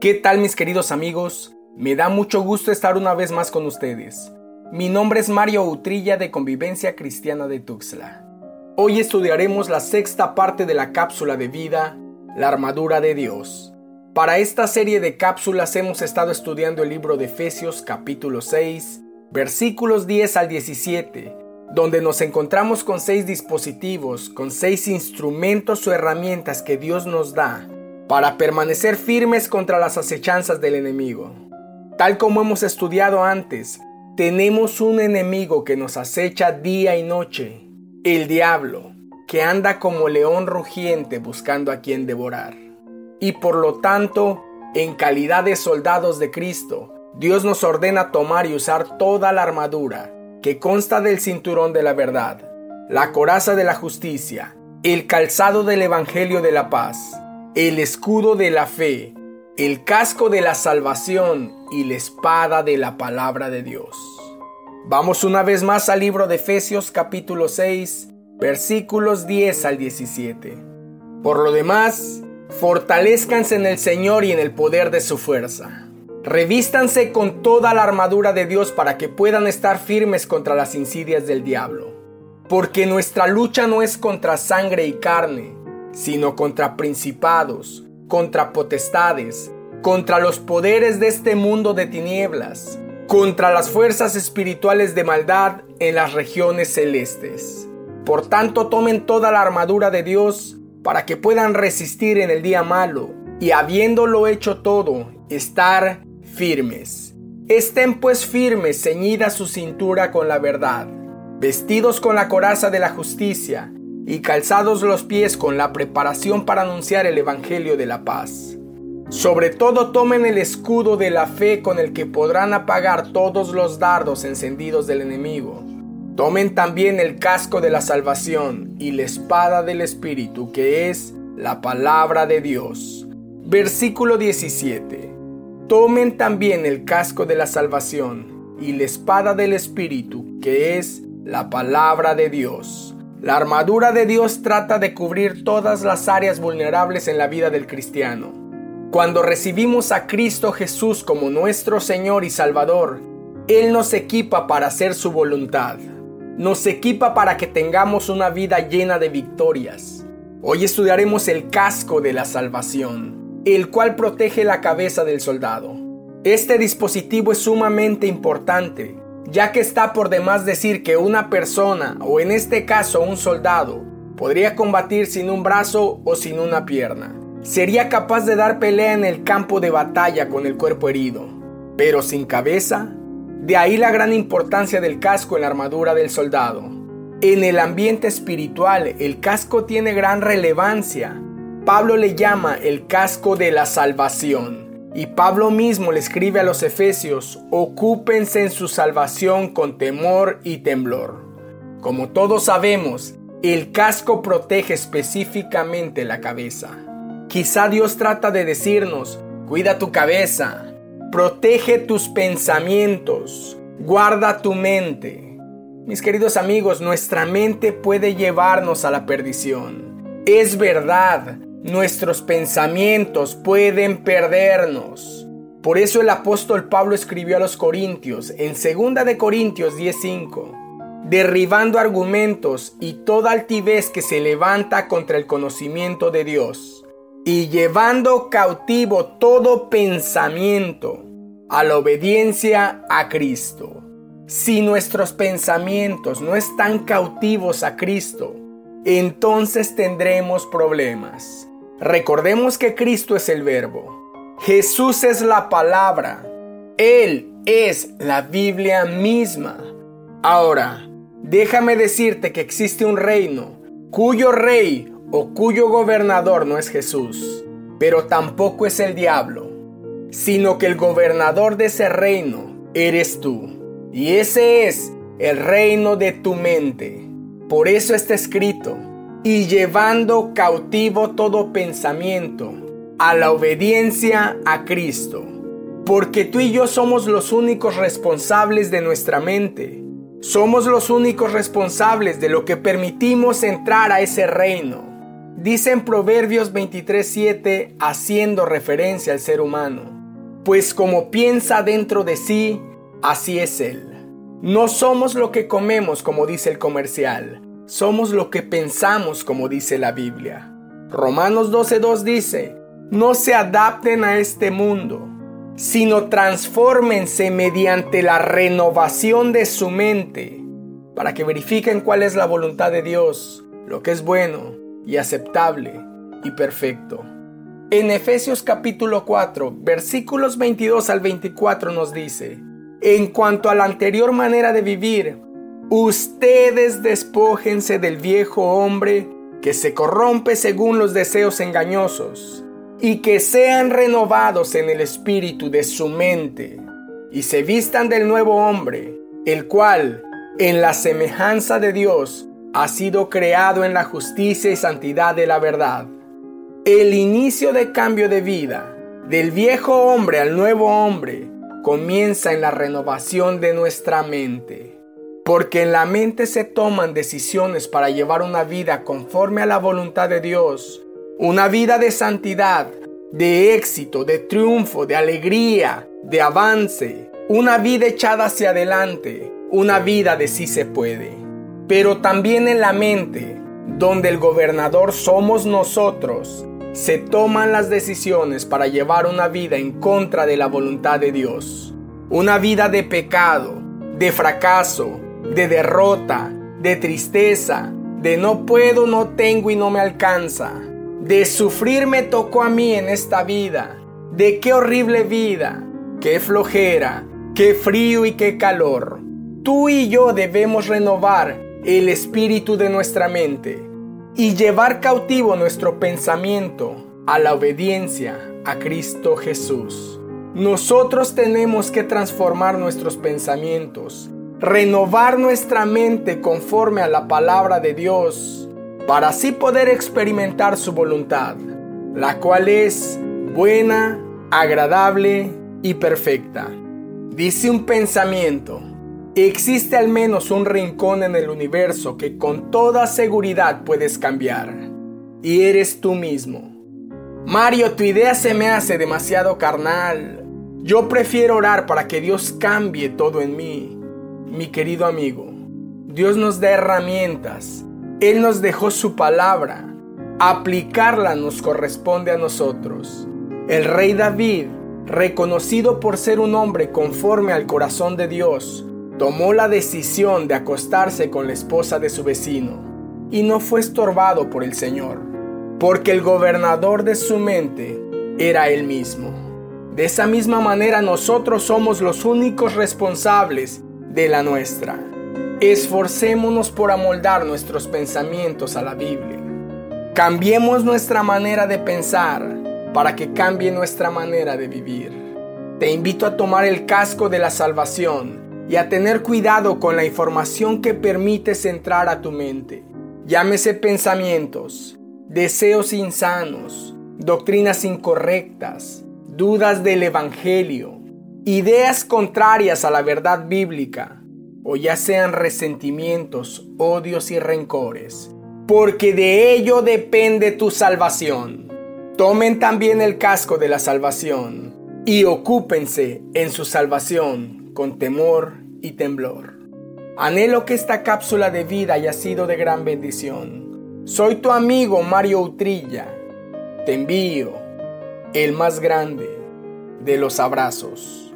¿Qué tal mis queridos amigos? Me da mucho gusto estar una vez más con ustedes. Mi nombre es Mario Utrilla de Convivencia Cristiana de Tuxtla. Hoy estudiaremos la sexta parte de la cápsula de vida, la armadura de Dios. Para esta serie de cápsulas hemos estado estudiando el libro de Efesios capítulo 6, versículos 10 al 17, donde nos encontramos con seis dispositivos, con seis instrumentos o herramientas que Dios nos da para permanecer firmes contra las acechanzas del enemigo. Tal como hemos estudiado antes, tenemos un enemigo que nos acecha día y noche, el diablo, que anda como león rugiente buscando a quien devorar. Y por lo tanto, en calidad de soldados de Cristo, Dios nos ordena tomar y usar toda la armadura, que consta del cinturón de la verdad, la coraza de la justicia, el calzado del Evangelio de la paz, el escudo de la fe, el casco de la salvación y la espada de la palabra de Dios. Vamos una vez más al libro de Efesios capítulo 6, versículos 10 al 17. Por lo demás, fortalezcanse en el Señor y en el poder de su fuerza. Revístanse con toda la armadura de Dios para que puedan estar firmes contra las insidias del diablo. Porque nuestra lucha no es contra sangre y carne, sino contra principados, contra potestades, contra los poderes de este mundo de tinieblas, contra las fuerzas espirituales de maldad en las regiones celestes. Por tanto, tomen toda la armadura de Dios para que puedan resistir en el día malo y habiéndolo hecho todo, estar firmes. Estén pues firmes, ceñida su cintura con la verdad, vestidos con la coraza de la justicia, y calzados los pies con la preparación para anunciar el Evangelio de la paz. Sobre todo tomen el escudo de la fe con el que podrán apagar todos los dardos encendidos del enemigo. Tomen también el casco de la salvación y la espada del Espíritu que es la palabra de Dios. Versículo 17. Tomen también el casco de la salvación y la espada del Espíritu que es la palabra de Dios. La armadura de Dios trata de cubrir todas las áreas vulnerables en la vida del cristiano. Cuando recibimos a Cristo Jesús como nuestro Señor y Salvador, Él nos equipa para hacer su voluntad. Nos equipa para que tengamos una vida llena de victorias. Hoy estudiaremos el casco de la salvación, el cual protege la cabeza del soldado. Este dispositivo es sumamente importante ya que está por demás decir que una persona, o en este caso un soldado, podría combatir sin un brazo o sin una pierna. Sería capaz de dar pelea en el campo de batalla con el cuerpo herido, pero sin cabeza. De ahí la gran importancia del casco en la armadura del soldado. En el ambiente espiritual, el casco tiene gran relevancia. Pablo le llama el casco de la salvación. Y Pablo mismo le escribe a los efesios, ocúpense en su salvación con temor y temblor. Como todos sabemos, el casco protege específicamente la cabeza. Quizá Dios trata de decirnos, cuida tu cabeza, protege tus pensamientos, guarda tu mente. Mis queridos amigos, nuestra mente puede llevarnos a la perdición. Es verdad, Nuestros pensamientos pueden perdernos. Por eso el apóstol Pablo escribió a los Corintios en 2 de Corintios 10:5, derribando argumentos y toda altivez que se levanta contra el conocimiento de Dios, y llevando cautivo todo pensamiento a la obediencia a Cristo. Si nuestros pensamientos no están cautivos a Cristo, entonces tendremos problemas. Recordemos que Cristo es el verbo. Jesús es la palabra. Él es la Biblia misma. Ahora, déjame decirte que existe un reino cuyo rey o cuyo gobernador no es Jesús, pero tampoco es el diablo, sino que el gobernador de ese reino eres tú. Y ese es el reino de tu mente. Por eso está escrito, y llevando cautivo todo pensamiento a la obediencia a Cristo. Porque tú y yo somos los únicos responsables de nuestra mente. Somos los únicos responsables de lo que permitimos entrar a ese reino. Dice en Proverbios 23:7, haciendo referencia al ser humano, pues como piensa dentro de sí, así es él. No somos lo que comemos, como dice el comercial, somos lo que pensamos, como dice la Biblia. Romanos 12:2 dice, no se adapten a este mundo, sino transfórmense mediante la renovación de su mente, para que verifiquen cuál es la voluntad de Dios, lo que es bueno y aceptable y perfecto. En Efesios capítulo 4, versículos 22 al 24 nos dice, en cuanto a la anterior manera de vivir, ustedes despójense del viejo hombre que se corrompe según los deseos engañosos, y que sean renovados en el espíritu de su mente, y se vistan del nuevo hombre, el cual, en la semejanza de Dios, ha sido creado en la justicia y santidad de la verdad. El inicio de cambio de vida, del viejo hombre al nuevo hombre, comienza en la renovación de nuestra mente. Porque en la mente se toman decisiones para llevar una vida conforme a la voluntad de Dios, una vida de santidad, de éxito, de triunfo, de alegría, de avance, una vida echada hacia adelante, una vida de sí se puede. Pero también en la mente, donde el gobernador somos nosotros, se toman las decisiones para llevar una vida en contra de la voluntad de Dios. Una vida de pecado, de fracaso, de derrota, de tristeza, de no puedo, no tengo y no me alcanza, de sufrir me tocó a mí en esta vida, de qué horrible vida, qué flojera, qué frío y qué calor. Tú y yo debemos renovar el espíritu de nuestra mente y llevar cautivo nuestro pensamiento a la obediencia a Cristo Jesús. Nosotros tenemos que transformar nuestros pensamientos renovar nuestra mente conforme a la palabra de Dios, para así poder experimentar su voluntad, la cual es buena, agradable y perfecta. Dice un pensamiento, existe al menos un rincón en el universo que con toda seguridad puedes cambiar, y eres tú mismo. Mario, tu idea se me hace demasiado carnal. Yo prefiero orar para que Dios cambie todo en mí mi querido amigo, Dios nos da herramientas. Él nos dejó su palabra. Aplicarla nos corresponde a nosotros. El rey David, reconocido por ser un hombre conforme al corazón de Dios, tomó la decisión de acostarse con la esposa de su vecino y no fue estorbado por el Señor, porque el gobernador de su mente era él mismo. De esa misma manera nosotros somos los únicos responsables de la nuestra. Esforcémonos por amoldar nuestros pensamientos a la Biblia. Cambiemos nuestra manera de pensar para que cambie nuestra manera de vivir. Te invito a tomar el casco de la salvación y a tener cuidado con la información que permites entrar a tu mente. Llámese pensamientos, deseos insanos, doctrinas incorrectas, dudas del Evangelio, ideas contrarias a la verdad bíblica, o ya sean resentimientos, odios y rencores, porque de ello depende tu salvación. Tomen también el casco de la salvación y ocúpense en su salvación con temor y temblor. Anhelo que esta cápsula de vida haya sido de gran bendición. Soy tu amigo Mario Utrilla. Te envío el más grande de los abrazos.